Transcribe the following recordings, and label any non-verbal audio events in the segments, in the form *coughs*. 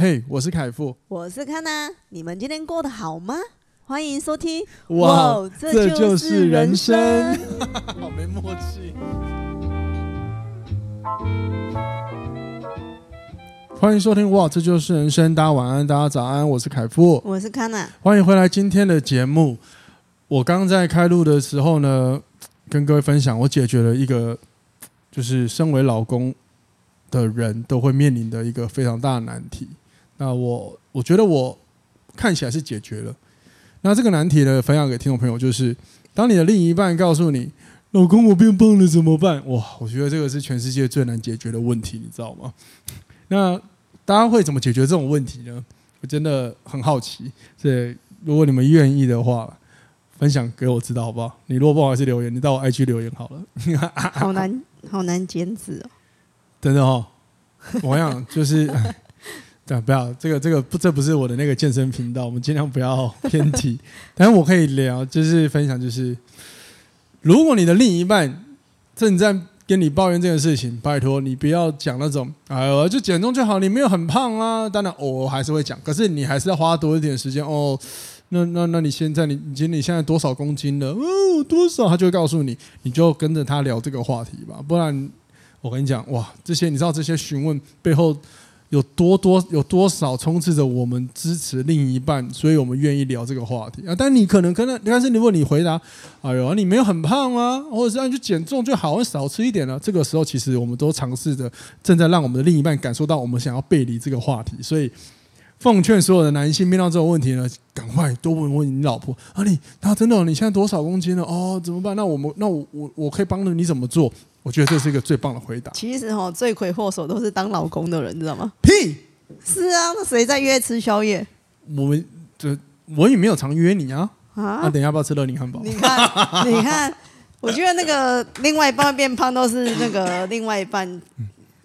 嘿，我是凯富，我是康娜，你们今天过得好吗？欢迎收听。哇，哇这就是人生，人生 *laughs* 好没默契。欢迎收听，哇，这就是人生。大家晚安，大家早安，我是凯富，我是康娜，欢迎回来今天的节目。我刚在开录的时候呢，跟各位分享，我解决了一个，就是身为老公的人都会面临的一个非常大的难题。那我我觉得我看起来是解决了。那这个难题呢，分享给听众朋友，就是当你的另一半告诉你“老公，我变胖了怎么办？”哇，我觉得这个是全世界最难解决的问题，你知道吗？*laughs* 那大家会怎么解决这种问题呢？我真的很好奇。所以如果你们愿意的话，分享给我知道好不好？你如果不好意思留言，你到我 IG 留言好了。好难，好难减脂哦。*laughs* 真的哦，我想就是。对，不要这个这个不，这不是我的那个健身频道，我们尽量不要偏题。但是我可以聊，就是分享，就是如果你的另一半正在跟你抱怨这件事情，拜托你不要讲那种，哎呦，就减重就好，你没有很胖啊。当然偶尔还是会讲，可是你还是要花多一点时间哦。那那那你现在你你你现在多少公斤了？哦，多少？他就会告诉你，你就跟着他聊这个话题吧。不然我跟你讲，哇，这些你知道这些询问背后。有多多有多少充斥着我们支持另一半，所以我们愿意聊这个话题啊。但你可能可能，但是如果你回答，哎呦，你没有很胖啊，或者是让你去减重就好，少吃一点了。这个时候，其实我们都尝试着正在让我们的另一半感受到我们想要背离这个话题。所以，奉劝所有的男性面对这种问题呢，赶快多问问你老婆啊，你他真的你现在多少公斤了？哦，怎么办？那我们那我我我可以帮着你怎么做？我觉得这是一个最棒的回答。其实哈，罪魁祸首都是当老公的人，你知道吗？屁！是啊，那谁在约吃宵夜？我们这我也没有常约你啊。啊，那等一下要不要吃乐宁汉堡？你看，你看，我觉得那个另外一半变胖都是那个另外一半，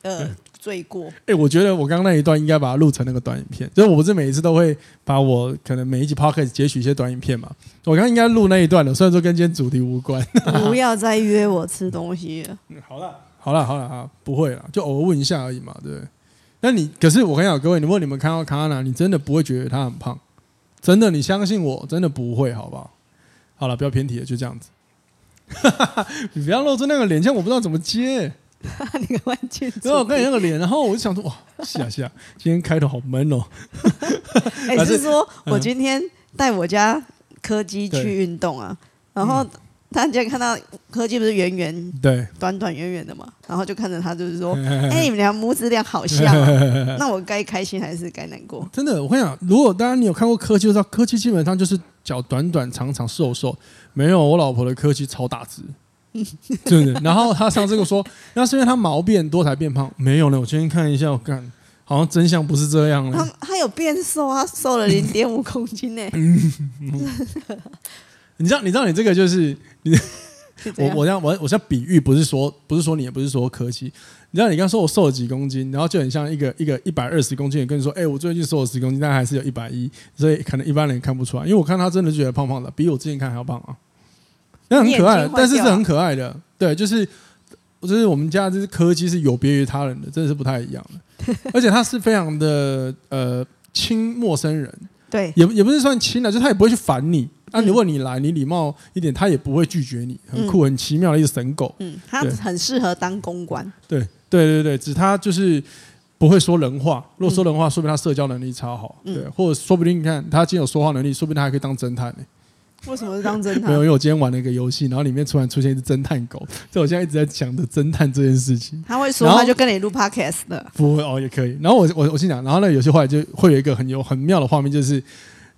呃。罪过。哎、欸，我觉得我刚刚那一段应该把它录成那个短影片，就是我不是每一次都会把我可能每一集 podcast 截取一些短影片嘛。我刚刚应该录那一段的，虽然说跟今天主题无关。不要再约我吃东西了。嗯，好了，好了，好了啊，不会了，就偶尔问一下而已嘛，对不对？那你可是我跟你讲，各位，如果你们看到卡娜，你真的不会觉得她很胖，真的，你相信我，真的不会，好不好？好了，不要偏题了，就这样子。*laughs* 你不要露出那个脸，像我不知道怎么接。*laughs* 你个关键，然后我看你那个脸，然后我就想说，哇，是啊是啊，今天开头好闷哦。*laughs* 哎、欸，是说我今天带我家柯基去运动啊，然后大家看到柯基不是圆圆，对，短短圆圆的嘛，然后就看着他，就是说，*laughs* 哎、欸，你们俩母子俩好像、啊，那我该开心还是该难过？真的，我跟你讲，如果当然你有看过柯基，就知道柯基基本上就是脚短短长长瘦瘦，没有我老婆的柯基超大只。*laughs* 对对，然后他上次跟我说，那是因为他毛变多才变胖，没有呢。我今天看一下，我看好像真相不是这样。他他有变瘦，他瘦了零点五公斤呢。*laughs* 你知道，你知道，你这个就是你，*laughs* 我我这样我我要比喻，不是说不是说你，也不是说柯基。你知道，你刚说我瘦了几公斤，然后就很像一个一个一百二十公斤，也跟你说，哎，我最近瘦了十公斤，但还是有一百一，所以可能一般人看不出来。因为我看他真的觉得胖胖的，比我之前看还要胖啊。那很可爱，但是是很可爱的，对，就是，就是我们家这只柯基是有别于他人的，真的是不太一样的，*laughs* 而且他是非常的呃亲陌生人，对，也也不是算亲了，就是他也不会去烦你，啊，如果你来，你礼貌一点，他也不会拒绝你，很酷，很奇妙的一个神狗，嗯，他很适合当公关，对，对对对，只他就是不会说人话，如果说人话，说明他社交能力超好，对，或者说不定你看他既有说话能力，说不定他还可以当侦探呢。为什么是当侦探？没有，因为我今天玩了一个游戏，然后里面突然出现一只侦探狗，所以我现在一直在讲的侦探这件事情。他会说话就跟你录 podcast 的，不会哦，也可以。然后我我我心想，然后那个游戏后来就会有一个很有很妙的画面，就是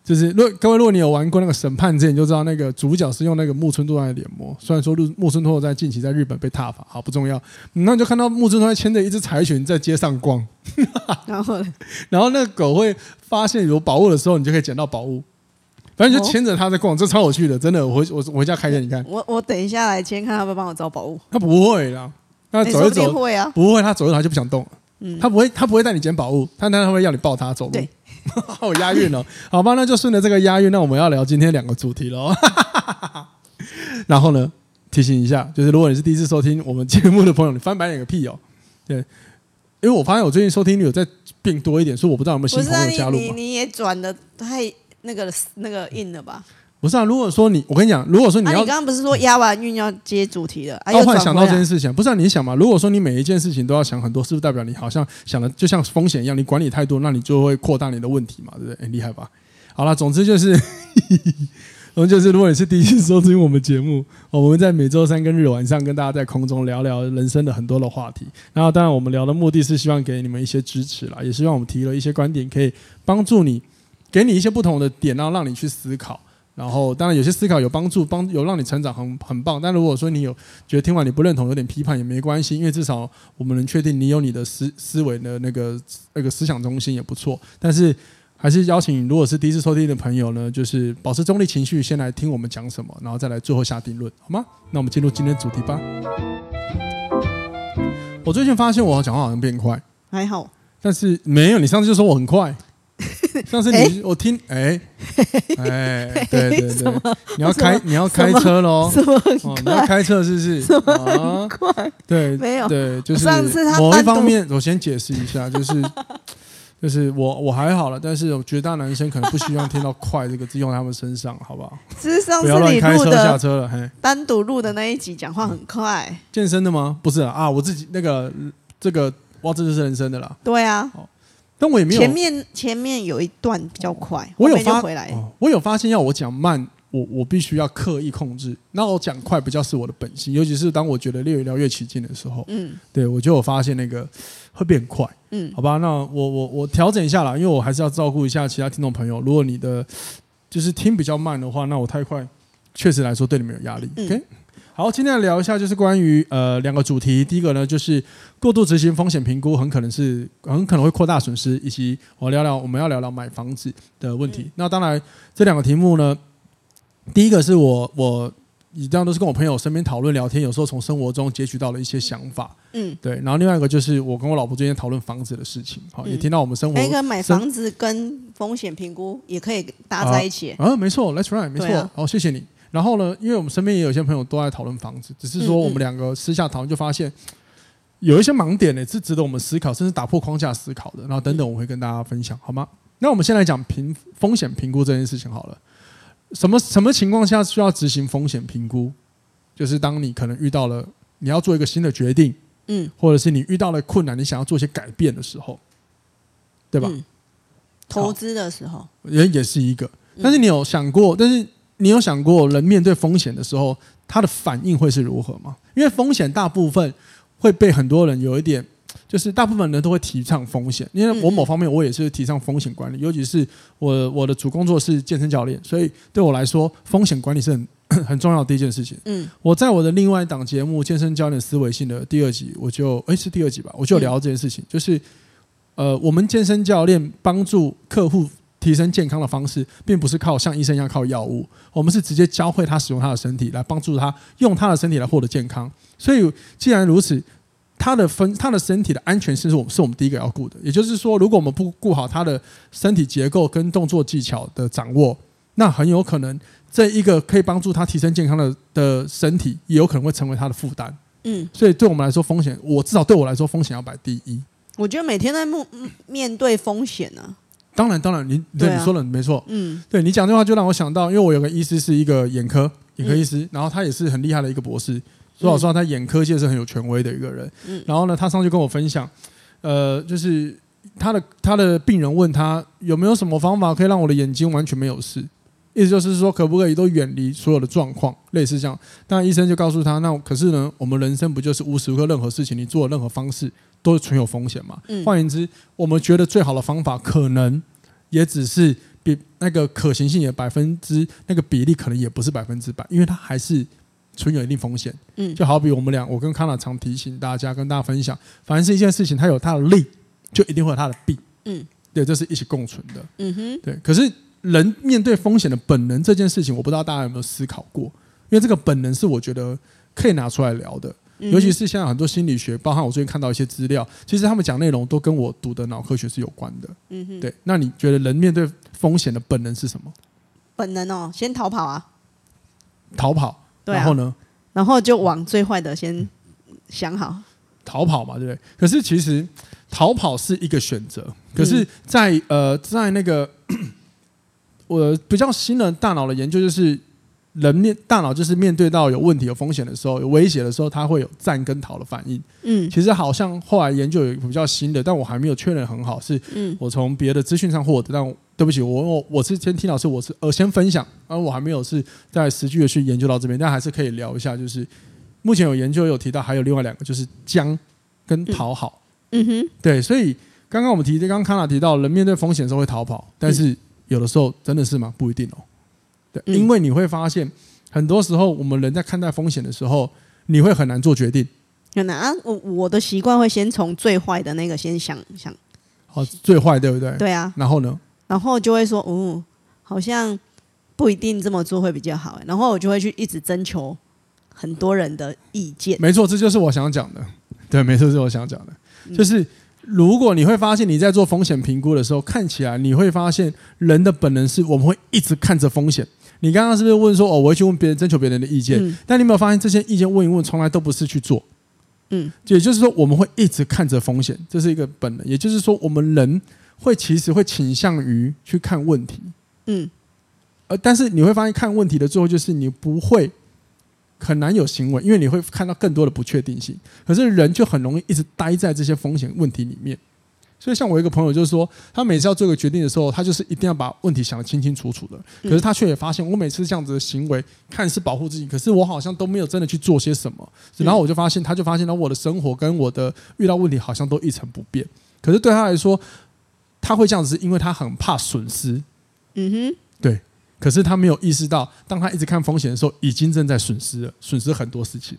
就是，如果各位如果你有玩过那个审判之前，你就知道那个主角是用那个木村拓哉的脸模。虽然说木村拓哉在近期在日本被踏伐，好不重要。然后你就看到木村拓哉牵着一只柴犬在街上逛，*laughs* 然后然后那个狗会发现有宝物的时候，你就可以捡到宝物。反正就牵着他在逛，哦、这超有趣的，真的。我回我我回家开给你看。我我等一下来牵，看他会帮我找宝物。他不会啦，他走一走，会啊，不会，他走一走他就不想动了。嗯，他不会，他不会带你捡宝物，他他会要你抱他走路。对，*laughs* 好押韵哦。好吧，那就顺着这个押韵，那我们要聊今天两个主题喽。*laughs* 然后呢，提醒一下，就是如果你是第一次收听我们节目的朋友，你翻白眼个屁哦。对。因为我发现我最近收听率有在变多一点，所以我不知道有没有新朋友加入。你你也转的太那个那个硬了吧？不是啊，如果说你，我跟你讲，如果说你要，啊、你刚刚不是说押完运要接主题的，我、啊、忽然想到这件事情，不是、啊、你想嘛？如果说你每一件事情都要想很多，是不是代表你好像想的就像风险一样，你管理太多，那你就会扩大你的问题嘛？对不对？很厉害吧？好了，总之就是，*laughs* 总之就是，如果你是第一次收听我们节目，我们在每周三跟日晚上跟大家在空中聊聊人生的很多的话题。然后，当然我们聊的目的是希望给你们一些支持啦，也希望我们提了一些观点可以帮助你，给你一些不同的点，然后让你去思考。然后，当然有些思考有帮助，帮有让你成长很很棒。但如果说你有觉得听完你不认同，有点批判也没关系，因为至少我们能确定你有你的思思维的那个那个思想中心也不错。但是还是邀请，如果是第一次收听的朋友呢，就是保持中立情绪，先来听我们讲什么，然后再来最后下定论，好吗？那我们进入今天的主题吧。我最近发现我讲话好像变快，还好，但是没有，你上次就说我很快。*laughs* 上次你、欸、我听哎。*laughs* 哎对对对，你要开你要开车喽？哦，你要开车是不是？很快，啊、对，没有。对，就是某一方面，我先解释一下，就是 *laughs* 就是我我还好了，但是我觉得大男生可能不希望听到快这个字用在他们身上，好不好？是上次你录的下车了，嘿，单独录的那一集讲话很快，健身的吗？不是啊，我自己那个这个哇，这就是人生的啦，对啊。但我也没有前面前面有一段比较快，我有发回来、哦，我有发现要我讲慢，我我必须要刻意控制。那我讲快比较是我的本性，尤其是当我觉得越聊越起劲的时候，嗯，对我就有发现那个会变快，嗯，好吧，那我我我调整一下啦，因为我还是要照顾一下其他听众朋友。如果你的就是听比较慢的话，那我太快，确实来说对你们有压力。嗯、OK。好，今天来聊一下，就是关于呃两个主题。第一个呢，就是过度执行风险评估，很可能是很可能会扩大损失，以及我聊聊我们要聊聊买房子的问题。嗯、那当然，这两个题目呢，第一个是我我一样都是跟我朋友身边讨论聊天，有时候从生活中截取到了一些想法。嗯，对。然后另外一个就是我跟我老婆最近讨论房子的事情，好、嗯，也听到我们生活那个买房子跟风险评估也可以搭在一起。啊，啊没错，Let's right，没错。好、啊，谢谢你。然后呢，因为我们身边也有一些朋友都在讨论房子，只是说我们两个私下讨论就发现有一些盲点呢，是值得我们思考，甚至打破框架思考的。然后等等，我会跟大家分享，好吗？那我们先来讲评风险评估这件事情好了。什么什么情况下需要执行风险评估？就是当你可能遇到了你要做一个新的决定，嗯，或者是你遇到了困难，你想要做一些改变的时候，对吧？投资的时候也也是一个，但是你有想过，但是。你有想过人面对风险的时候，他的反应会是如何吗？因为风险大部分会被很多人有一点，就是大部分人都会提倡风险。因为我某方面我也是提倡风险管理，尤其是我我的主工作是健身教练，所以对我来说，风险管理是很 *coughs* 很重要的第一件事情。嗯，我在我的另外一档节目《健身教练思维性》的第二集，我就诶是第二集吧，我就聊这件事情，就是呃，我们健身教练帮助客户。提升健康的方式，并不是靠像医生一样靠药物，我们是直接教会他使用他的身体来帮助他用他的身体来获得健康。所以，既然如此，他的分他的身体的安全性是我们是我们第一个要顾的。也就是说，如果我们不顾好他的身体结构跟动作技巧的掌握，那很有可能这一个可以帮助他提升健康的的身体，也有可能会成为他的负担。嗯，所以对我们来说，风险我至少对我来说，风险要摆第一。我觉得每天在面面对风险呢、啊。当然，当然，你对，你说的没错。嗯，对你讲这话就让我想到，因为我有个医师是一个眼科眼科医师，嗯、然后他也是很厉害的一个博士。说老实话，他眼科界是很有权威的一个人。嗯，然后呢，他上去跟我分享，呃，就是他的他的病人问他有没有什么方法可以让我的眼睛完全没有事，意思就是说可不可以都远离所有的状况，类似这样。但，医生就告诉他，那可是呢，我们人生不就是无时无刻任何事情你做任何方式。都是存有风险嘛？换言之，我们觉得最好的方法，可能也只是比那个可行性也百分之那个比例，可能也不是百分之百，因为它还是存有一定风险。嗯，就好比我们俩，我跟康纳常提醒大家，跟大家分享，凡是一件事情，它有它的利，就一定会有它的弊。嗯，对，这是一起共存的。嗯哼，对。可是人面对风险的本能这件事情，我不知道大家有没有思考过？因为这个本能是我觉得可以拿出来聊的。尤其是现在很多心理学，包含我最近看到一些资料，其实他们讲内容都跟我读的脑科学是有关的。嗯哼，对。那你觉得人面对风险的本能是什么？本能哦，先逃跑啊！逃跑，对啊，然后呢？然后就往最坏的先想好。逃跑嘛，对不对？可是其实逃跑是一个选择，可是在，在呃，在那个 *clears throat* 我比较新的大脑的研究，就是人面大脑就是面对到有问题、有风险的时候、有威胁的时候，它会有战跟逃的反应。嗯，其实好像后来研究有一比较新的，但我还没有确认很好，是我从别的资讯上获得。但对不起，我我我是先听老师，我是呃先分享，而我还没有是在实际的去研究到这边，但还是可以聊一下。就是目前有研究有提到，还有另外两个，就是僵跟讨好。嗯哼，对，所以刚刚我们提，刚刚康纳提到，人面对风险的时候会逃跑，但是有的时候真的是吗？不一定哦。对，因为你会发现，很多时候我们人在看待风险的时候，你会很难做决定。很难啊，我我的习惯会先从最坏的那个先想想。好，最坏对不对？对啊。然后呢？然后就会说，嗯，好像不一定这么做会比较好。然后我就会去一直征求很多人的意见。没错，这就是我想讲的。*laughs* 对，没错，这是我想讲的。就是如果你会发现你在做风险评估的时候，看起来你会发现人的本能是我们会一直看着风险。你刚刚是不是问说哦，我会去问别人征求别人的意见？嗯、但你有没有发现这些意见问一问，从来都不是去做？嗯，也就是说我们会一直看着风险，这是一个本能。也就是说，我们人会其实会倾向于去看问题。嗯，呃，但是你会发现看问题的最后就是你不会。很难有行为，因为你会看到更多的不确定性。可是人就很容易一直待在这些风险问题里面。所以，像我一个朋友就是说，他每次要做个决定的时候，他就是一定要把问题想得清清楚楚的。可是他却也发现，我每次这样子的行为看似保护自己，可是我好像都没有真的去做些什么。然后我就发现，他就发现，了我的生活跟我的遇到问题好像都一成不变。可是对他来说，他会这样子，是因为他很怕损失。嗯哼，对。可是他没有意识到，当他一直看风险的时候，已经正在损失了，损失很多事情。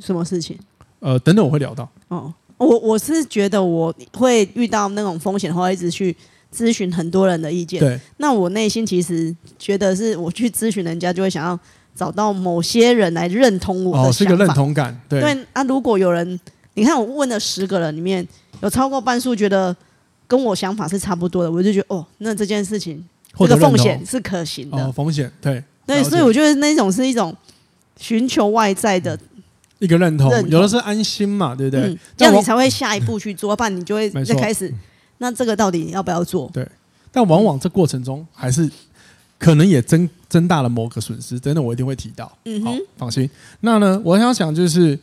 什么事情？呃，等等，我会聊到。哦，我我是觉得我会遇到那种风险的话，一直去咨询很多人的意见。对。那我内心其实觉得，是我去咨询人家，就会想要找到某些人来认同我的想法。哦，是个认同感。对。对啊，如果有人，你看我问了十个人里面，有超过半数觉得跟我想法是差不多的，我就觉得哦，那这件事情。这个风险是可行的。哦，风险对对，所以我觉得那种是一种寻求外在的一个认同，有的是安心嘛，对不对？这样你才会下一步去做，不然你就会再开始。那这个到底要不要做？对，但往往这过程中还是可能也增增大了某个损失，真的我一定会提到。嗯，好，放心。那呢，我想讲就是，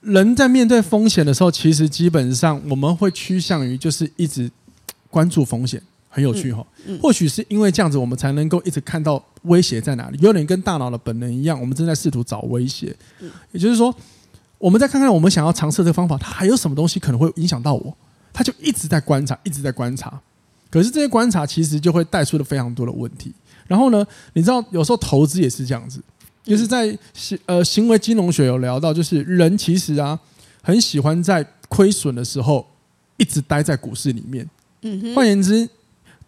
人在面对风险的时候，其实基本上我们会趋向于就是一直关注风险。很有趣哈，或许是因为这样子，我们才能够一直看到威胁在哪里。有点跟大脑的本能一样，我们正在试图找威胁。也就是说，我们再看看我们想要尝试这个方法，它还有什么东西可能会影响到我？他就一直在观察，一直在观察。可是这些观察其实就会带出了非常多的问题。然后呢，你知道有时候投资也是这样子，就是在行呃行为金融学有聊到，就是人其实啊很喜欢在亏损的时候一直待在股市里面。嗯，换言之。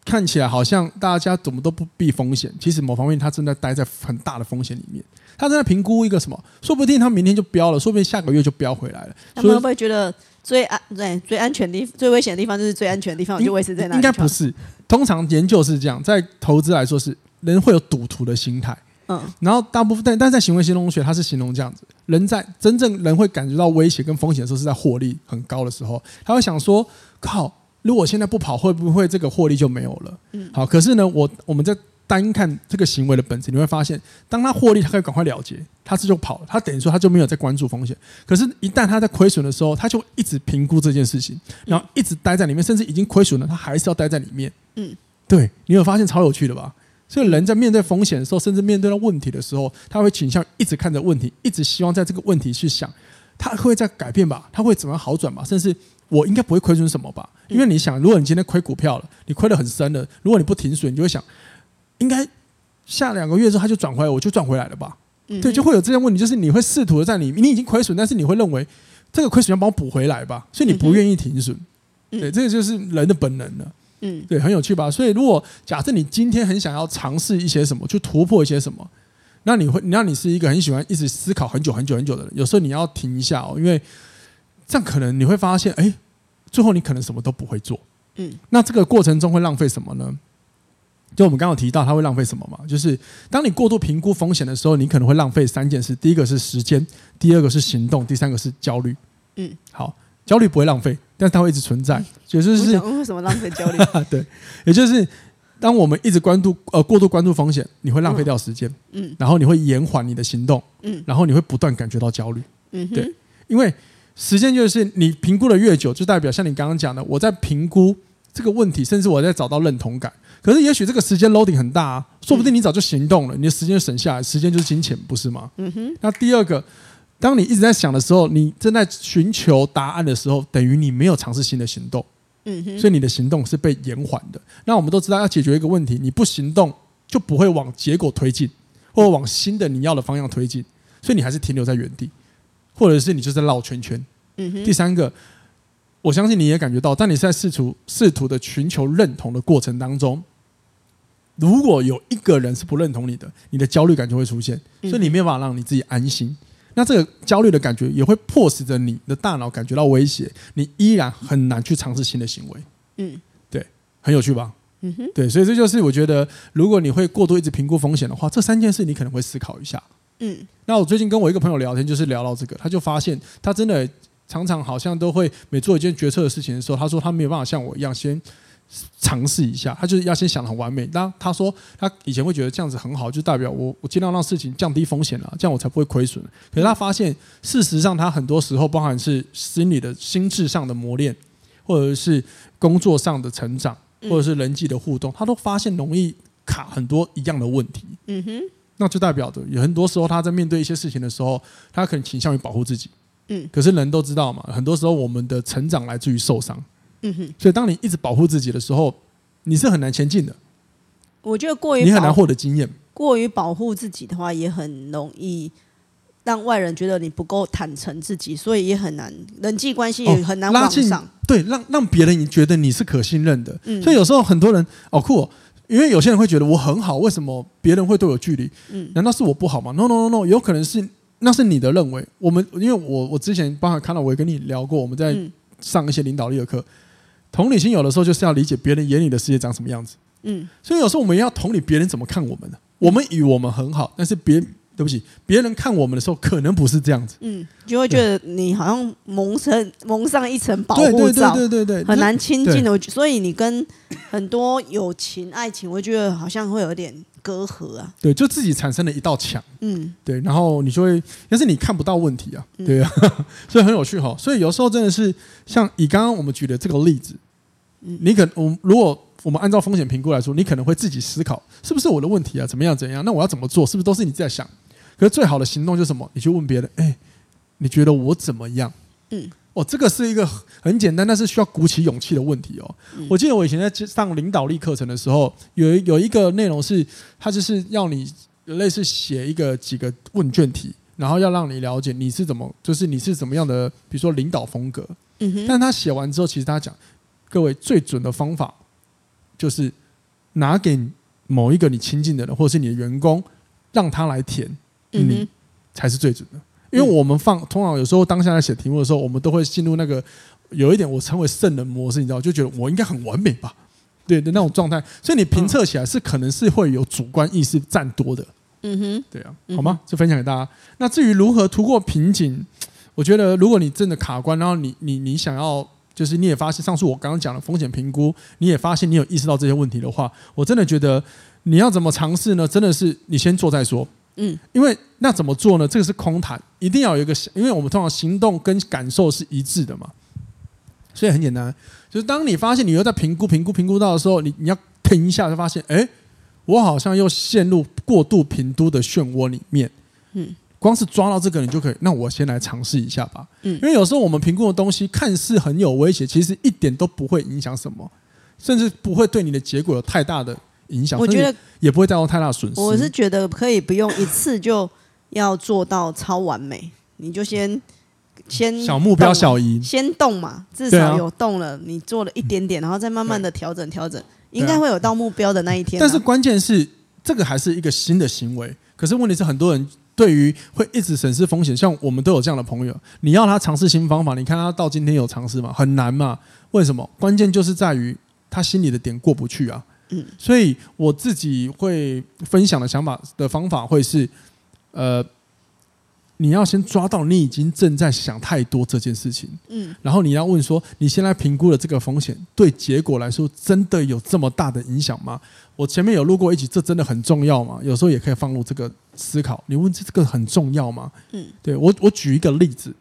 看起来好像大家怎么都不避风险，其实某方面他正在待在很大的风险里面。他正在评估一个什么？说不定他明天就飙了，说不定下个月就飙回来了。他们会不会觉得最安对最安全的地最危险的地方就是最安全的地方？就维持在那里？应该不是。通常研究是这样，在投资来说是人会有赌徒的心态。嗯。然后大部分但但在行为金融学，它是形容这样子：人在真正人会感觉到威胁跟风险的时候，是在获利很高的时候，他会想说：靠。如果现在不跑，会不会这个获利就没有了？嗯，好。可是呢，我我们在单看这个行为的本质，你会发现，当他获利，他可以赶快了结，他这就跑了，他等于说他就没有在关注风险。可是，一旦他在亏损的时候，他就一直评估这件事情，然后一直待在里面，甚至已经亏损了，他还是要待在里面。嗯，对，你有发现超有趣的吧？所以人在面对风险的时候，甚至面对到问题的时候，他会倾向一直看着问题，一直希望在这个问题去想，他会在改变吧？他会怎么好转吧？甚至。我应该不会亏损什么吧？因为你想，如果你今天亏股票了，你亏得很深了，如果你不停损，你就会想，应该下两个月之后它就转回来，我就赚回来了吧？对，就会有这样问题，就是你会试图的在你你已经亏损，但是你会认为这个亏损要帮我补回来吧？所以你不愿意停损。对，这个就是人的本能了。嗯，对，很有趣吧？所以如果假设你今天很想要尝试一些什么，去突破一些什么，那你会，那你是一个很喜欢一直思考很久很久很久的人，有时候你要停一下哦，因为。这样可能你会发现，哎，最后你可能什么都不会做。嗯，那这个过程中会浪费什么呢？就我们刚刚有提到，它会浪费什么嘛？就是当你过度评估风险的时候，你可能会浪费三件事：第一个是时间，第二个是行动，第三个是焦虑。嗯，好，焦虑不会浪费，但是它会一直存在。也就是为什么浪费焦虑？*laughs* 对，也就是当我们一直关注呃过度关注风险，你会浪费掉时间，嗯，然后你会延缓你的行动，嗯，然后你会不断感觉到焦虑，嗯，对，因为时间就是你评估的越久，就代表像你刚刚讲的，我在评估这个问题，甚至我在找到认同感。可是也许这个时间 loading 很大啊，说不定你早就行动了，你的时间就省下来，时间就是金钱，不是吗？嗯哼。那第二个。当你一直在想的时候，你正在寻求答案的时候，等于你没有尝试新的行动，嗯哼，所以你的行动是被延缓的。那我们都知道，要解决一个问题，你不行动就不会往结果推进，或者往新的你要的方向推进，所以你还是停留在原地，或者是你就在绕圈圈。嗯哼。第三个，我相信你也感觉到，当你在试图试图的寻求认同的过程当中，如果有一个人是不认同你的，你的焦虑感就会出现，所以你没有办法让你自己安心。那这个焦虑的感觉也会迫使着你的大脑感觉到威胁，你依然很难去尝试新的行为。嗯，对，很有趣吧？嗯哼，对，所以这就是我觉得，如果你会过度一直评估风险的话，这三件事你可能会思考一下。嗯，那我最近跟我一个朋友聊天，就是聊到这个，他就发现他真的常常好像都会每做一件决策的事情的时候，他说他没有办法像我一样先。尝试一下，他就是要先想得很完美。当他说他以前会觉得这样子很好，就代表我我尽量让事情降低风险了，这样我才不会亏损。可是他发现，事实上他很多时候，包含是心理的心智上的磨练，或者是工作上的成长，或者是人际的互动，他都发现容易卡很多一样的问题。嗯哼，那就代表着有很多时候他在面对一些事情的时候，他可能倾向于保护自己。嗯，可是人都知道嘛，很多时候我们的成长来自于受伤。嗯哼，所以当你一直保护自己的时候，你是很难前进的。我觉得过于你很难获得经验。过于保护自己的话，也很容易让外人觉得你不够坦诚自己，所以也很难人际关系也很难往上。哦、对，让让别人觉得你是可信任的。嗯，所以有时候很多人哦酷哦，因为有些人会觉得我很好，为什么别人会对我距离？嗯，难道是我不好吗？No No No No，有可能是那是你的认为。我们因为我我之前包括看到我也跟你聊过，我们在上一些领导力的课。同理心有的时候就是要理解别人眼里的世界长什么样子。嗯，所以有时候我们要同理别人怎么看我们的。我们以我们很好，但是别对不起，别人看我们的时候可能不是这样子。嗯，就会觉得你好像蒙上蒙上一层保护罩，对对对对，很难亲近的。所以你跟很多友情、爱情，我觉得好像会有点隔阂啊。对，就自己产生了一道墙。嗯，对，然后你就会，但是你看不到问题啊。对啊，*laughs* 所以很有趣哈。所以有时候真的是像以刚刚我们举的这个例子。你可我如果我们按照风险评估来说，你可能会自己思考是不是我的问题啊？怎么样怎样？那我要怎么做？是不是都是你在想？可是最好的行动就是什么？你去问别人，哎，你觉得我怎么样？嗯，哦，这个是一个很简单，但是需要鼓起勇气的问题哦。我记得我以前在上领导力课程的时候，有有一个内容是，他就是要你类似写一个几个问卷题，然后要让你了解你是怎么，就是你是怎么样的，比如说领导风格。嗯哼。但他写完之后，其实他讲。各位最准的方法，就是拿给某一个你亲近的人，或者是你的员工，让他来填，你才是最准的。因为我们放通常有时候当下在写题目的时候，我们都会进入那个有一点我称为圣人模式，你知道，就觉得我应该很完美吧，对的那种状态。所以你评测起来是可能是会有主观意识占多的。嗯哼，对啊，好吗？就分享给大家。那至于如何突破瓶颈，我觉得如果你真的卡关，然后你你你想要。就是你也发现，上述我刚刚讲的风险评估，你也发现你有意识到这些问题的话，我真的觉得你要怎么尝试呢？真的是你先做再说。嗯，因为那怎么做呢？这个是空谈，一定要有一个，因为我们通常行动跟感受是一致的嘛。所以很简单，就是当你发现你又在评估、评估、评估到的时候，你你要停一下，就发现，哎，我好像又陷入过度评估的漩涡里面。嗯。光是抓到这个，你就可以。那我先来尝试一下吧。嗯，因为有时候我们评估的东西看似很有威胁，其实一点都不会影响什么，甚至不会对你的结果有太大的影响。我觉得也不会造成太大损失。我是觉得可以不用一次就要做到超完美，你就先先小目标小赢，先动嘛，至少有动了，你做了一点点，然后再慢慢的调整调整，应该会有到目标的那一天。但是关键是这个还是一个新的行为，可是问题是很多人。对于会一直审视风险，像我们都有这样的朋友，你要他尝试新方法，你看他到今天有尝试吗？很难嘛？为什么？关键就是在于他心里的点过不去啊。嗯，所以我自己会分享的想法的方法会是，呃，你要先抓到你已经正在想太多这件事情，嗯，然后你要问说，你现在评估了这个风险对结果来说真的有这么大的影响吗？我前面有录过一集，这真的很重要吗？有时候也可以放入这个思考。你问这个很重要吗？嗯，对，我我举一个例子，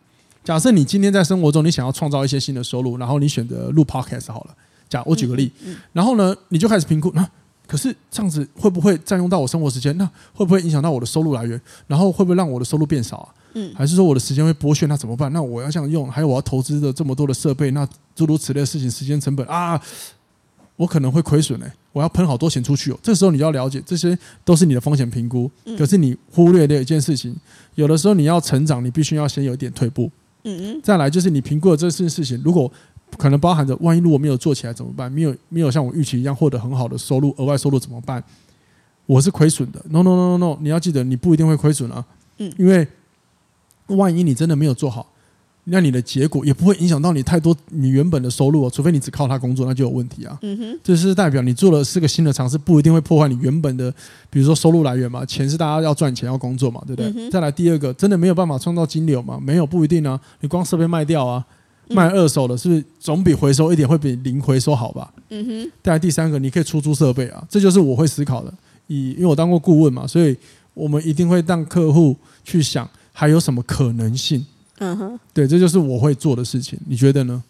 假设你今天在生活中你想要创造一些新的收入，然后你选择录 podcast 好了。假我举个例，嗯嗯、然后呢，你就开始评估，那、啊、可是这样子会不会占用到我生活时间？那会不会影响到我的收入来源？然后会不会让我的收入变少啊？嗯，还是说我的时间会剥削？那怎么办？那我要这样用，还有我要投资的这么多的设备，那诸如此类的事情，时间成本啊，我可能会亏损呢。我要喷好多钱出去哦。这时候你要了解，这些都是你的风险评估。可是你忽略的一件事情，有的时候你要成长，你必须要先有一点退步。嗯嗯。再来就是你评估的这件事情，如果可能包含着，万一如果没有做起来怎么办？没有没有像我预期一样获得很好的收入，额外收入怎么办？我是亏损的。No no no no no！你要记得，你不一定会亏损啊。嗯，因为万一你真的没有做好，那你的结果也不会影响到你太多你原本的收入哦。除非你只靠它工作，那就有问题啊。嗯哼，这是代表你做了是个新的尝试，不一定会破坏你原本的，比如说收入来源嘛。钱是大家要赚钱要工作嘛，对不对？嗯、再来第二个，真的没有办法创造金流吗？没有，不一定啊。你光设备卖掉啊。卖二手的，是不是总比回收一点会比零回收好吧？嗯哼。再来第三个，你可以出租设备啊，这就是我会思考的。以因为我当过顾问嘛，所以我们一定会让客户去想还有什么可能性。嗯哼。对，这就是我会做的事情。你觉得呢？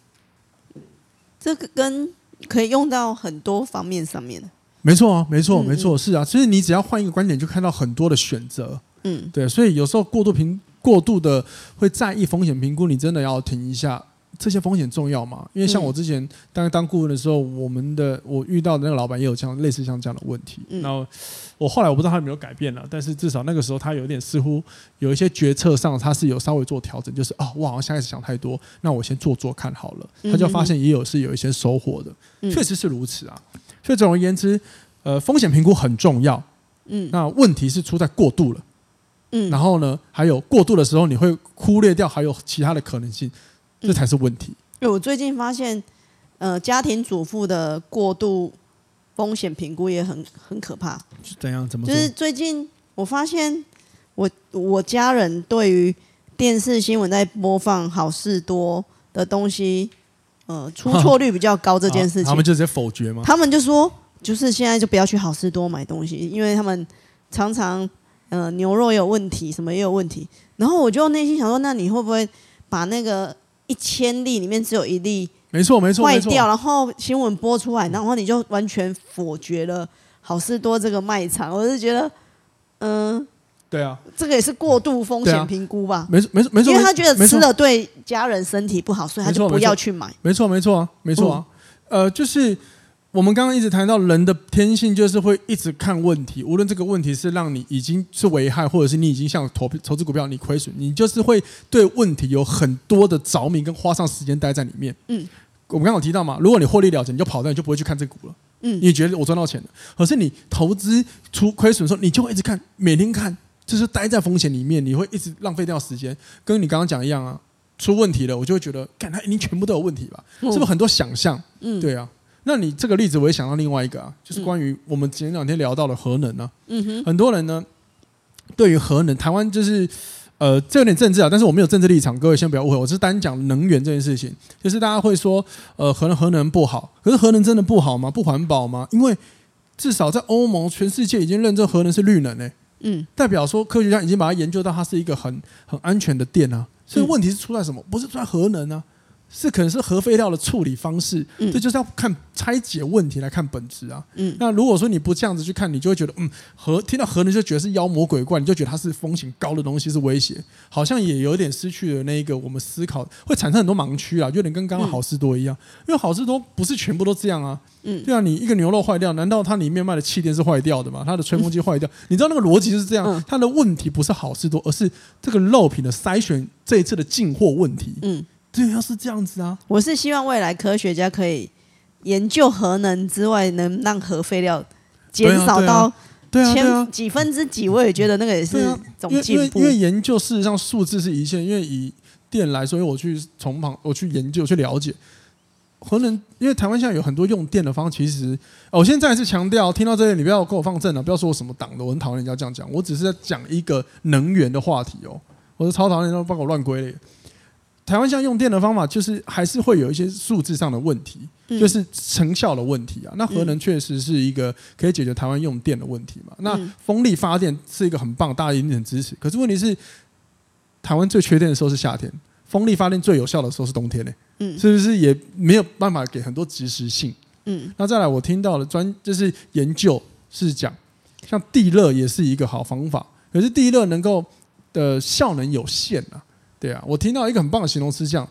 这个跟可以用到很多方面上面。没错啊，没错，没错，是啊。其实你只要换一个观点，就看到很多的选择。嗯，对。所以有时候过度评、过度的会在意风险评估，你真的要停一下。这些风险重要吗？因为像我之前当当顾问的时候，我们的我遇到的那个老板也有这样类似像这样的问题。然后我后来我不知道他有没有改变了，但是至少那个时候他有点似乎有一些决策上他是有稍微做调整，就是哦，我好像现在想太多，那我先做做看好了。他就发现也有是有一些收获的，确实是如此啊。所以总而言之，呃，风险评估很重要。嗯，那问题是出在过度了。嗯，然后呢，还有过度的时候，你会忽略掉还有其他的可能性。这才是问题。因为我最近发现，呃，家庭主妇的过度风险评估也很很可怕。怎样？怎么？就是最近我发现我，我我家人对于电视新闻在播放好事多的东西，呃，出错 *laughs* 率比较高这件事情，他们就直接否决吗？他们就说，就是现在就不要去好事多买东西，因为他们常常呃牛肉也有问题，什么也有问题。然后我就内心想说，那你会不会把那个？一千例里面只有一例，没错没错，坏掉，然后新闻播出来，然后你就完全否决了好事多这个卖场。我是觉得，嗯，对啊，这个也是过度风险评估吧？没错没错没错，因为他觉得吃了对家人身体不好，所以他就不要去买。没错没错啊，没错啊，呃，就是。我们刚刚一直谈到人的天性，就是会一直看问题，无论这个问题是让你已经是危害，或者是你已经像投投资股票你亏损，你就是会对问题有很多的着迷跟花上时间待在里面。嗯，我们刚刚有提到嘛，如果你获利了结，你就跑掉，你就不会去看这股了。嗯，你觉得我赚到钱了，可是你投资出亏损的时候，你就会一直看，每天看，就是待在风险里面，你会一直浪费掉时间，跟你刚刚讲一样啊。出问题了，我就会觉得，看它一定全部都有问题吧？是不是很多想象？嗯，对啊。那你这个例子，我也想到另外一个啊，就是关于我们前两天聊到的核能啊。嗯哼，很多人呢，对于核能，台湾就是呃，这有点政治啊，但是我没有政治立场，各位先不要误会，我是单讲能源这件事情。就是大家会说，呃，核能核能不好，可是核能真的不好吗？不环保吗？因为至少在欧盟，全世界已经认证核能是绿能诶、欸。嗯，代表说科学家已经把它研究到它是一个很很安全的电啊。所以问题是出在什么？不是出在核能啊。是可能是核废料的处理方式，嗯、这就是要看拆解问题来看本质啊。嗯、那如果说你不这样子去看，你就会觉得，嗯，核听到核能就觉得是妖魔鬼怪，你就觉得它是风险高的东西，是威胁，好像也有点失去了那一个我们思考，会产生很多盲区啊，就有点跟刚刚好事多一样，嗯、因为好事多不是全部都这样啊。嗯，对啊，你一个牛肉坏掉，难道它里面卖的气垫是坏掉的吗？它的吹风机坏掉，嗯、你知道那个逻辑就是这样，嗯、它的问题不是好事多，而是这个肉品的筛选这一次的进货问题。嗯。对，要是这样子啊！我是希望未来科学家可以研究核能之外，能让核废料减少到千几分之几。我也觉得那个也是一种进步。因为研究事实上数字是一切，因为以电来说，因为我去从旁我去研究去了解核能，因为台湾现在有很多用电的方，其实我现在再次强调，听到这里你不要给我放正了，不要说我什么党的，我很讨厌人家这样讲。我只是在讲一个能源的话题哦。我是超讨厌那种帮我乱归类。台湾现在用电的方法，就是还是会有一些数字上的问题，嗯、就是成效的问题啊。那核能确实是一个可以解决台湾用电的问题嘛。那风力发电是一个很棒，大家一定很支持。可是问题是，台湾最缺电的时候是夏天，风力发电最有效的时候是冬天呢、欸。嗯，是不是也没有办法给很多及时性？嗯，那再来，我听到的专就是研究是讲，像地热也是一个好方法，可是地热能够的效能有限啊。对啊，我听到一个很棒的形容词，这样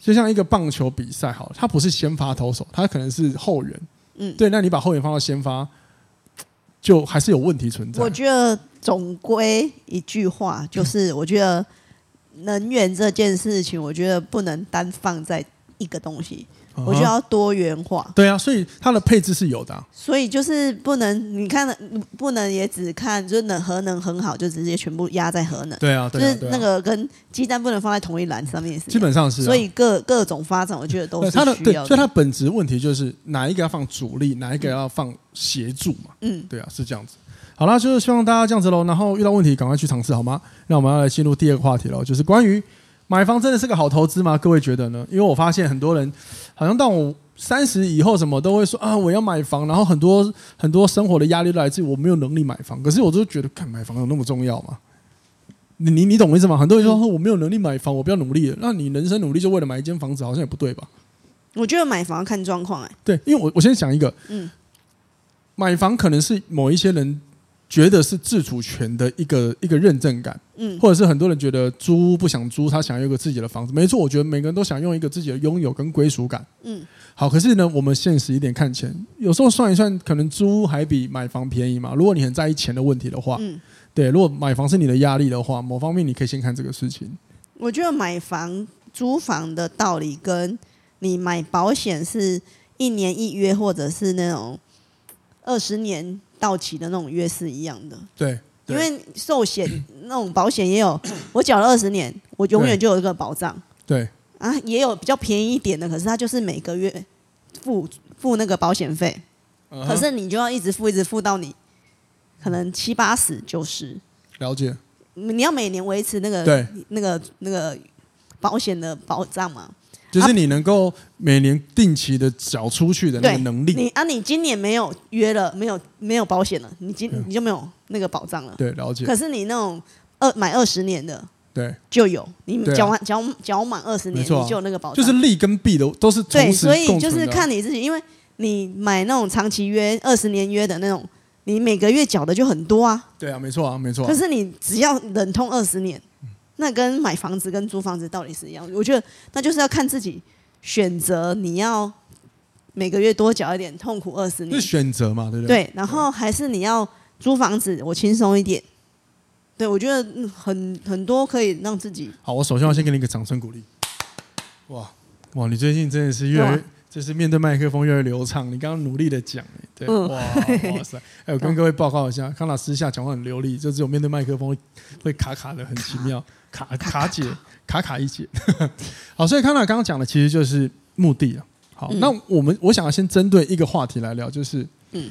就像一个棒球比赛，好，他不是先发投手，他可能是后援。嗯，对，那你把后援放到先发，就还是有问题存在。我觉得总归一句话，就是 *laughs* 我觉得能源这件事情，我觉得不能单放在一个东西。我觉得要多元化。对啊，所以它的配置是有的啊。所以就是不能，你看，不能也只看，就是能核能很好，就直接全部压在核能。对啊，就是那个跟鸡蛋不能放在同一篮上面。基本上是。所以各各种发展，我觉得都是需要的。对，所以它本质问题就是哪一个要放主力，哪一个要放协助嘛。嗯，对啊，是这样子。好了，就是希望大家这样子喽。然后遇到问题赶快去尝试，好吗？那我们要来进入第二个话题喽，就是关于买房真的是个好投资吗？各位觉得呢？因为我发现很多人好像到我。三十以后什么都会说啊，我要买房，然后很多很多生活的压力都来自于我没有能力买房。可是我就觉得，看买房有那么重要吗？你你你懂我意思吗？很多人说我没有能力买房，我不要努力了。那你人生努力就为了买一间房子，好像也不对吧？我觉得买房要看状况哎。对，因为我我先讲一个，嗯，买房可能是某一些人。觉得是自主权的一个一个认证感，嗯，或者是很多人觉得租不想租，他想要一个自己的房子。没错，我觉得每个人都想用一个自己的拥有跟归属感，嗯，好。可是呢，我们现实一点看钱，有时候算一算，可能租还比买房便宜嘛。如果你很在意钱的问题的话，嗯，对，如果买房是你的压力的话，某方面你可以先看这个事情。我觉得买房租房的道理跟你买保险是一年一约，或者是那种二十年。到期的那种约是一样的，对，因为寿险那种保险也有，*coughs* 我缴了二十年，我永远就有一个保障，对，啊，也有比较便宜一点的，可是它就是每个月付付那个保险费，可是你就要一直付，一直付到你可能七八十九十，了解，你要每年维持那个对。那个那个保险的保障嘛。就是你能够每年定期的缴出去的那个能力。你啊，你今年没有约了，没有没有保险了，你今你就没有那个保障了。对，了解。可是你那种二买二十年的，对，就有。你缴完缴缴满二十年，你就有那个保障。就是利跟弊的都是。对，所以就是看你自己，因为你买那种长期约二十年约的那种，你每个月缴的就很多啊。对啊，没错啊，没错。可是你只要忍痛二十年。那跟买房子跟租房子道理是一样的，我觉得那就是要看自己选择，你要每个月多缴一点，痛苦二十年是选择嘛，对不对？对，然后还是你要租房子，我轻松一点。对，我觉得很很多可以让自己好。我首先要先给你一个掌声鼓励。哇哇，你最近真的是越来越，就是面对麦克风越来越流畅。你刚刚努力的讲，对，嗯、哇哇塞！哎，我跟 *laughs* 各位报告一下，康纳私下讲话很流利，就只有面对麦克风会卡卡的，很奇妙。卡卡姐，卡卡一姐，好，所以康纳刚刚讲的其实就是目的了。好，嗯、那我们我想要先针对一个话题来聊，就是，嗯，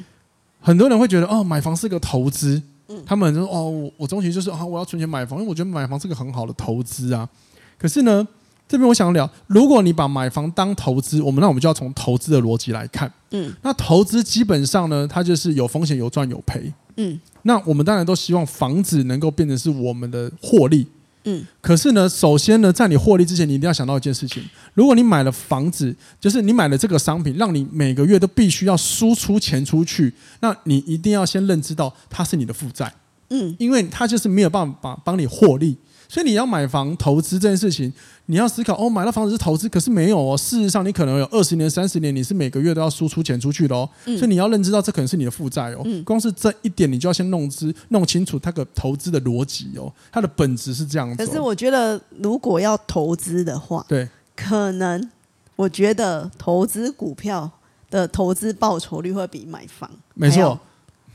很多人会觉得哦，买房是个投资，嗯，他们说哦，我我终其就是啊，我要存钱买房，因为我觉得买房是个很好的投资啊。可是呢，这边我想聊，如果你把买房当投资，我们那我们就要从投资的逻辑来看，嗯，那投资基本上呢，它就是有风险、有赚、有赔，嗯，那我们当然都希望房子能够变成是我们的获利。嗯，可是呢，首先呢，在你获利之前，你一定要想到一件事情：如果你买了房子，就是你买了这个商品，让你每个月都必须要输出钱出去，那你一定要先认知到它是你的负债。嗯，因为它就是没有办法帮你获利。所以你要买房投资这件事情，你要思考哦，买了房子是投资，可是没有哦。事实上，你可能有二十年、三十年，你是每个月都要输出钱出去的哦。嗯、所以你要认知到，这可能是你的负债哦。嗯、光是这一点，你就要先弄知弄清楚它个投资的逻辑哦。它的本质是这样子、哦。可是我觉得，如果要投资的话，对，可能我觉得投资股票的投资报酬率会比买房没错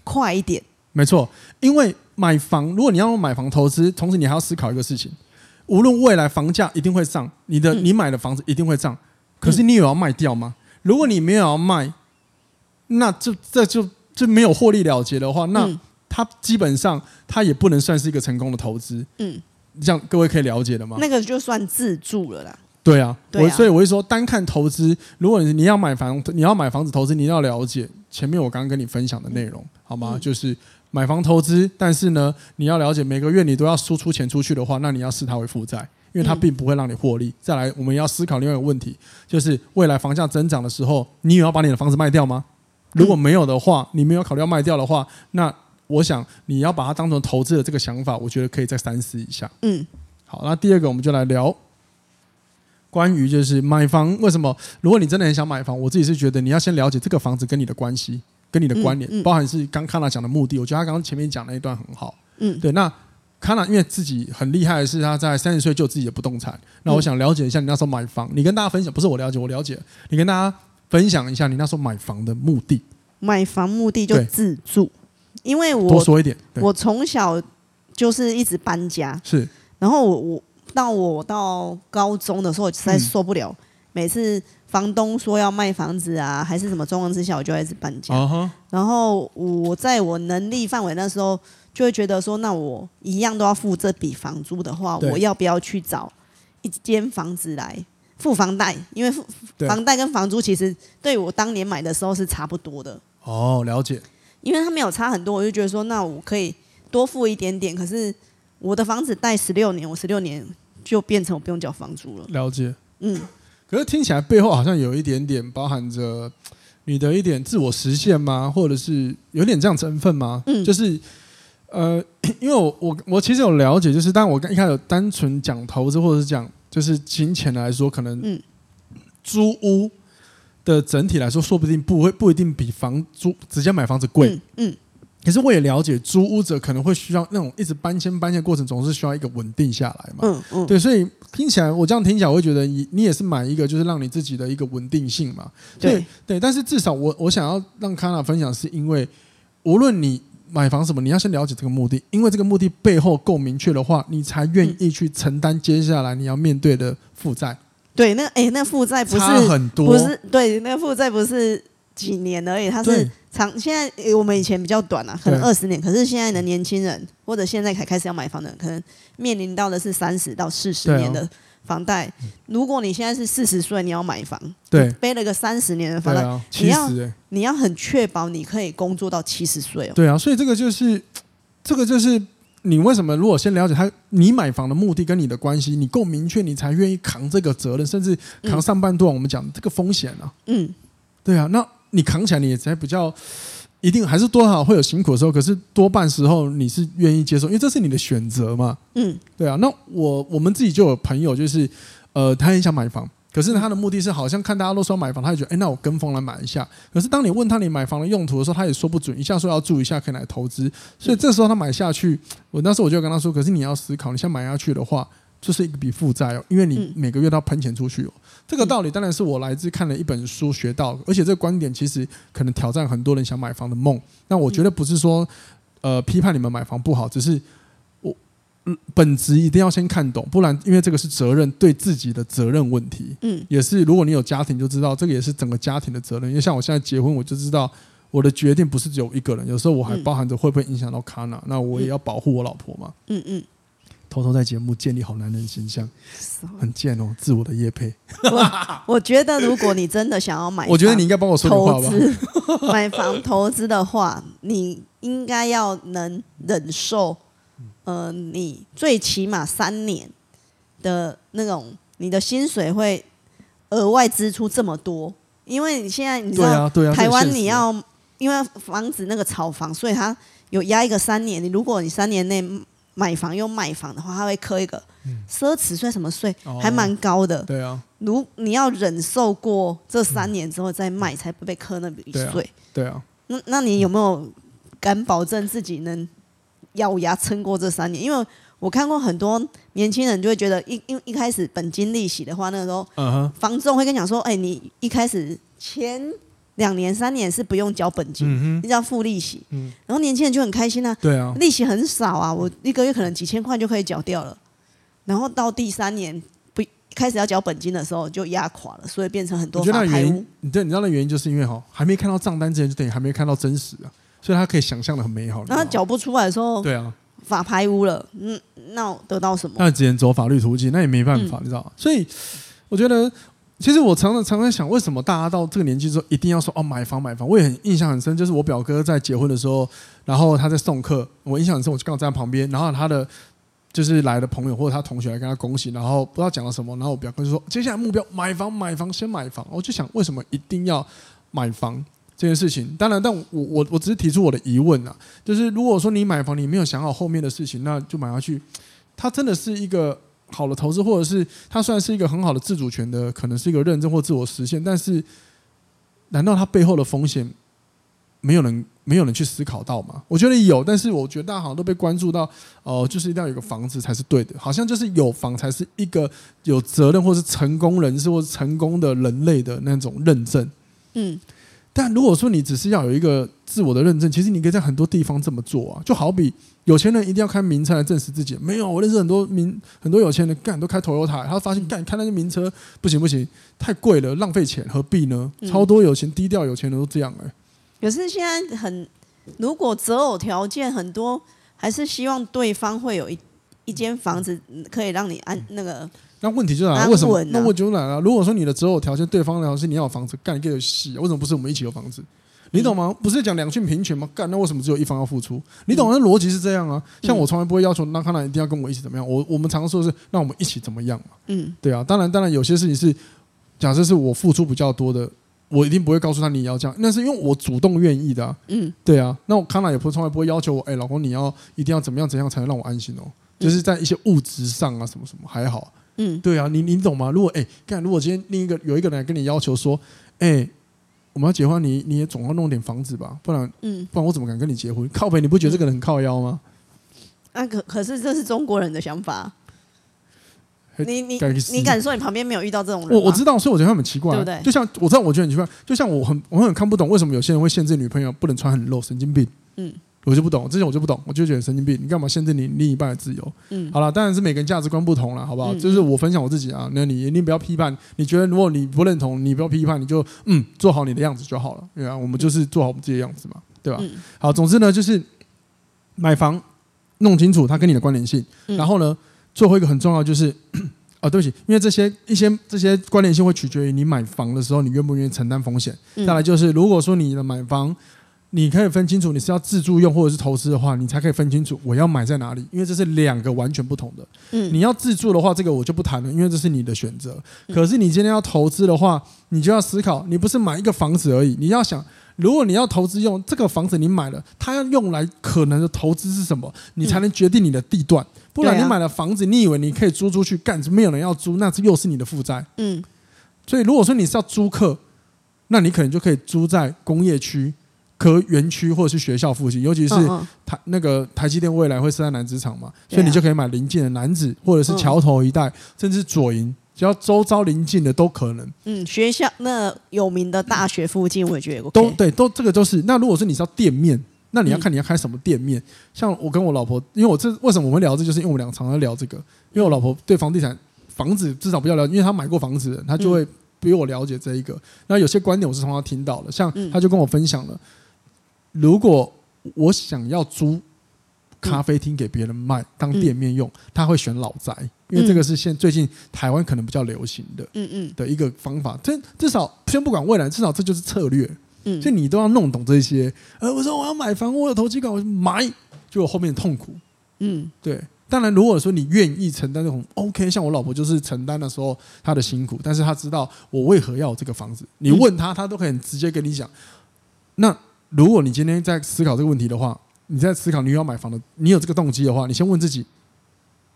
快一点。没错，因为。买房，如果你要用买房投资，同时你还要思考一个事情：无论未来房价一定会上，你的你买的房子一定会涨，可是你有要卖掉吗？如果你没有要卖，那就这就就没有获利了结的话，那它基本上它也不能算是一个成功的投资。嗯，这样各位可以了解的吗？那个就算自住了啦。对啊，对啊，我所以我会说，单看投资，如果你你要买房，你要买房子投资，你要了解前面我刚刚跟你分享的内容，好吗？嗯、就是买房投资，但是呢，你要了解每个月你都要输出钱出去的话，那你要视它为负债，因为它并不会让你获利。嗯、再来，我们要思考另外一个问题，就是未来房价增长的时候，你有要把你的房子卖掉吗？如果没有的话，你没有考虑要卖掉的话，那我想你要把它当成投资的这个想法，我觉得可以再三思一下。嗯，好，那第二个我们就来聊。关于就是买房，为什么？如果你真的很想买房，我自己是觉得你要先了解这个房子跟你的关系、跟你的关联，嗯嗯、包含是刚康纳讲的目的。我觉得他刚刚前面讲那一段很好。嗯，对。那康纳因为自己很厉害的是他在三十岁就有自己的不动产。那我想了解一下你那时候买房，你跟大家分享，不是我了解，我了解，你跟大家分享一下你那时候买房的目的。买房目的就自住，因为我多说一点，我从小就是一直搬家，是，然后我我。到我到高中的时候，我实在受不了。嗯、每次房东说要卖房子啊，还是什么状况之下，我就开始搬家。Uh huh. 然后我在我能力范围那时候，就会觉得说，那我一样都要付这笔房租的话，我要不要去找一间房子来付房贷？因为付房贷跟房租其实对我当年买的时候是差不多的。哦，oh, 了解。因为它没有差很多，我就觉得说，那我可以多付一点点。可是我的房子贷十六年，我十六年。就变成我不用缴房租了。了解，嗯，可是听起来背后好像有一点点包含着 *tsk* 你的一点自我实现吗？或者是有点这样成分吗？嗯，就是呃，*clears throat* 因为我我我其实有了解，就是当我刚一开始单纯讲投资或者是讲就是金钱来说，可能嗯，租屋的整体来说，说不定不会不一定比房租直接买房子贵，嗯。嗯可是我也了解，租屋者可能会需要那种一直搬迁搬迁的过程，总是需要一个稳定下来嘛。嗯嗯。对，所以听起来我这样听起来，我会觉得你你也是买一个，就是让你自己的一个稳定性嘛。对对。但是至少我我想要让康纳分享，是因为无论你买房什么，你要先了解这个目的，因为这个目的背后够明确的话，你才愿意去承担接下来你要面对的负债。对，那哎，那负债不是很多，不是对，那个负债不是几年而已，它是。长现在我们以前比较短啊，可能二十年。可是现在的年轻人或者现在才开始要买房的人，可能面临到的是三十到四十年的房贷。哦、如果你现在是四十岁，你要买房，对，背了个三十年的房贷，啊、你要你要很确保你可以工作到七十岁哦。对啊，所以这个就是这个就是你为什么如果先了解他你买房的目的跟你的关系，你够明确，你才愿意扛这个责任，甚至扛上半段我们讲这个风险啊。嗯，对啊，那。你扛起来，你也才比较一定还是多少会有辛苦的时候，可是多半时候你是愿意接受，因为这是你的选择嘛。嗯，对啊。那我我们自己就有朋友，就是呃，他很想买房，可是他的目的是好像看大家都说买房，他就觉得，哎，那我跟风来买一下。可是当你问他你买房的用途的时候，他也说不准，一下说要住一下可以来投资，所以这时候他买下去，我那时候我就跟他说，可是你要思考，你先买下去的话。就是一笔负债哦，因为你每个月都要喷钱出去哦。这个道理当然是我来自看了一本书学到，而且这个观点其实可能挑战很多人想买房的梦。那我觉得不是说呃批判你们买房不好，只是我本质一定要先看懂，不然因为这个是责任，对自己的责任问题。嗯，也是如果你有家庭就知道，这个也是整个家庭的责任。因为像我现在结婚，我就知道我的决定不是只有一个人，有时候我还包含着会不会影响到卡娜，那我也要保护我老婆嘛。嗯嗯。偷偷在节目建立好男人形象，很贱哦！自我的业配。我 *laughs* 我觉得，如果你真的想要买，我觉得你应该帮我说句话吧。买房投资的话，你应该要能忍受，呃，你最起码三年的那种，你的薪水会额外支出这么多，因为你现在你知道，台湾你要因为房子那个炒房，所以它有压一个三年。你如果你三年内。买房又卖房的话，他会磕一个奢侈税，什么税，还蛮高的。对啊，如你要忍受过这三年之后再卖，才不被磕那笔税。对啊，那那你有没有敢保证自己能咬牙撑过这三年？因为我看过很多年轻人就会觉得一，一因一开始本金利息的话，那个时候，嗯哼，房仲会跟你讲说，哎，你一开始钱。两年三年是不用交本金，你只要付利息，嗯、然后年轻人就很开心啊，对啊，利息很少啊，我一个月可能几千块就可以缴掉了，然后到第三年不开始要缴本金的时候就压垮了，所以变成很多法拍屋。原因，你知道那原因就是因为哈还没看到账单之前就等于还没看到真实啊，所以他可以想象的很美好。那他缴不出来的时候，对啊，法拍屋了，嗯，那我得到什么？那只能走法律途径，那也没办法，嗯、你知道吗？所以我觉得，其实我常常常常想，为什么大家到这个年纪之后一定要说哦买房买房？我也很印象很深，就是我表哥在结婚的时候，然后他在送客，我印象很深，我就刚好站在旁边，然后他的就是来的朋友或者他同学来跟他恭喜，然后不知道讲了什么，然后我表哥就说接下来目标买房买房先买房，我就想为什么一定要买房？这件事情，当然，但我我我只是提出我的疑问啊，就是如果说你买房，你没有想好后面的事情，那就买下去，它真的是一个好的投资，或者是它虽然是一个很好的自主权的，可能是一个认证或自我实现，但是，难道它背后的风险没有人没有人去思考到吗？我觉得有，但是我觉得大家好像都被关注到，哦、呃，就是一定要有个房子才是对的，好像就是有房才是一个有责任或是成功人士或是成功的人类的那种认证，嗯。但如果说你只是要有一个自我的认证，其实你可以在很多地方这么做啊。就好比有钱人一定要开名车来证实自己，没有，我认识很多名很多有钱人干都开 Toyota，他发现干开那些名车不行不行，太贵了，浪费钱，何必呢？超多有钱低调有钱人都这样哎、欸。可是现在很，如果择偶条件很多，还是希望对方会有一一间房子可以让你安那个。那问题就来了，为什么？那问题就来了。如果说你的择偶条件，对方的是你要有房子，干一个游戏，为什么不是我们一起有房子？你懂吗？不是讲两性平权吗？干，那为什么只有一方要付出？你懂？那逻辑是这样啊。像我从来不会要求那康纳一定要跟我一起怎么样。我我们常说的是，那我们一起怎么样嘛？嗯，对啊。当然，当然有些事情是，假设是我付出比较多的，我一定不会告诉他你要这样。那是因为我主动愿意的啊。嗯，对啊。那我康纳也不从来不会要求我，哎，老公你要一定要怎么样怎样才能让我安心哦？就是在一些物质上啊，什么什么还好。嗯，对啊，你你懂吗？如果哎，看、欸，如果今天另一个有一个人来跟你要求说，哎、欸，我们要结婚，你你也总要弄点房子吧，不然，嗯，不然我怎么敢跟你结婚？靠北，你不觉得这个人很靠腰吗？那、可可是这是中国人的想法。你你你敢说你旁边没有遇到这种人？我我知道，所以我觉得他很奇怪，对不对？就像我知道，我觉得很奇怪，就像我很我很看不懂为什么有些人会限制女朋友不能穿很露，神经病。嗯。我就不懂，之前我就不懂，我就觉得神经病。你干嘛限制你另一半的自由？嗯，好了，当然是每个人价值观不同了，好不好？嗯、就是我分享我自己啊，那你一定不要批判。你觉得如果你不认同，你不要批判，你就嗯做好你的样子就好了。对啊，我们就是做好我们自己的样子嘛，对吧？嗯、好，总之呢，就是买房弄清楚它跟你的关联性，嗯、然后呢，最后一个很重要就是啊，对不起，因为这些一些这些关联性会取决于你买房的时候你愿不愿意承担风险。嗯、再来就是，如果说你的买房。你可以分清楚，你是要自住用或者是投资的话，你才可以分清楚我要买在哪里，因为这是两个完全不同的。嗯，你要自住的话，这个我就不谈了，因为这是你的选择。可是你今天要投资的话，你就要思考，你不是买一个房子而已，你要想，如果你要投资用这个房子，你买了，它要用来可能的投资是什么，你才能决定你的地段。不然你买了房子，你以为你可以租出去干，没有人要租，那这又是你的负债。嗯，所以如果说你是要租客，那你可能就可以租在工业区。和园区或者是学校附近，尤其是台那个台积电未来会设在南子厂嘛，所以你就可以买临近的南子或者是桥头一带，甚至左营，只要周遭邻近的都可能。嗯，学校那有名的大学附近，我也觉得都对，都这个都是。那如果是你是要店面，那你要看你要开什么店面。像我跟我老婆，因为我这为什么我们聊这，就是因为我们俩常常聊这个，因为我老婆对房地产房子至少比较了解，因为她买过房子，她就会比我了解这一个。那有些观点我是从她听到的，像她就跟我分享了。如果我想要租咖啡厅给别人卖当店面用，他会选老宅，因为这个是现最近台湾可能比较流行的，嗯嗯的一个方法。这至少先不管未来，至少这就是策略。嗯，所以你都要弄懂这些。呃，我说我要买房，我有投机感，我买，就有后面的痛苦。嗯，对。当然，如果说你愿意承担这种，OK，像我老婆就是承担的时候她的辛苦，但是她知道我为何要这个房子。你问她，她都可以直接跟你讲。那。如果你今天在思考这个问题的话，你在思考你要买房的，你有这个动机的话，你先问自己，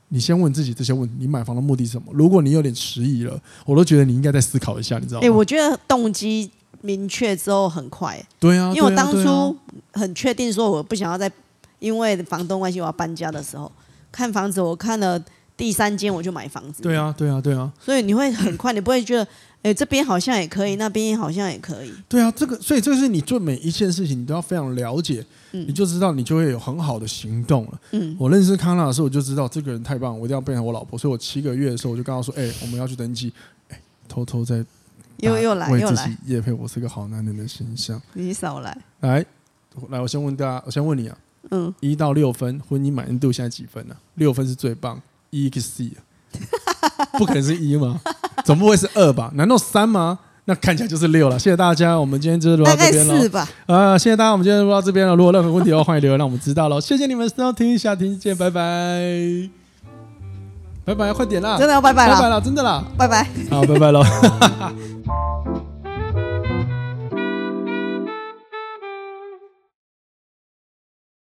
你先问自己这些问题：你买房的目的是什么？如果你有点迟疑了，我都觉得你应该再思考一下，你知道吗？哎、欸，我觉得动机明确之后很快。对啊，因为我当初很确定说我不想要再因为房东关系我要搬家的时候，看房子我看了第三间我就买房子。对啊，对啊，对啊。所以你会很快，你不会觉得。哎，这边好像也可以，那边好像也可以。对啊，这个，所以这是你做每一件事情，你都要非常了解，嗯、你就知道你就会有很好的行动了。嗯，我认识康纳的时候，我就知道这个人太棒，我一定要变成我老婆。所以我七个月的时候，我就跟他说：“哎，我们要去登记。”哎，偷偷在又又来又来，叶佩我是个好男人的形象。你少来，来来，我先问大家，我先问你啊，嗯，一到六分，婚姻满意度现在几分呢、啊？六分是最棒，EXC，*laughs* 不可能是一吗？总不会是二吧？难道三吗？那看起来就是六了。谢谢大家，我们今天就录到这边了。四吧。啊，谢谢大家，我们今天录到这边了。如果任何问题的话，欢迎留言让我们知道了。谢谢你们收听，下期见，拜拜，拜拜，快点啦！真的要拜拜了，拜拜了，真的啦，拜拜，好，拜拜喽。*laughs* *laughs*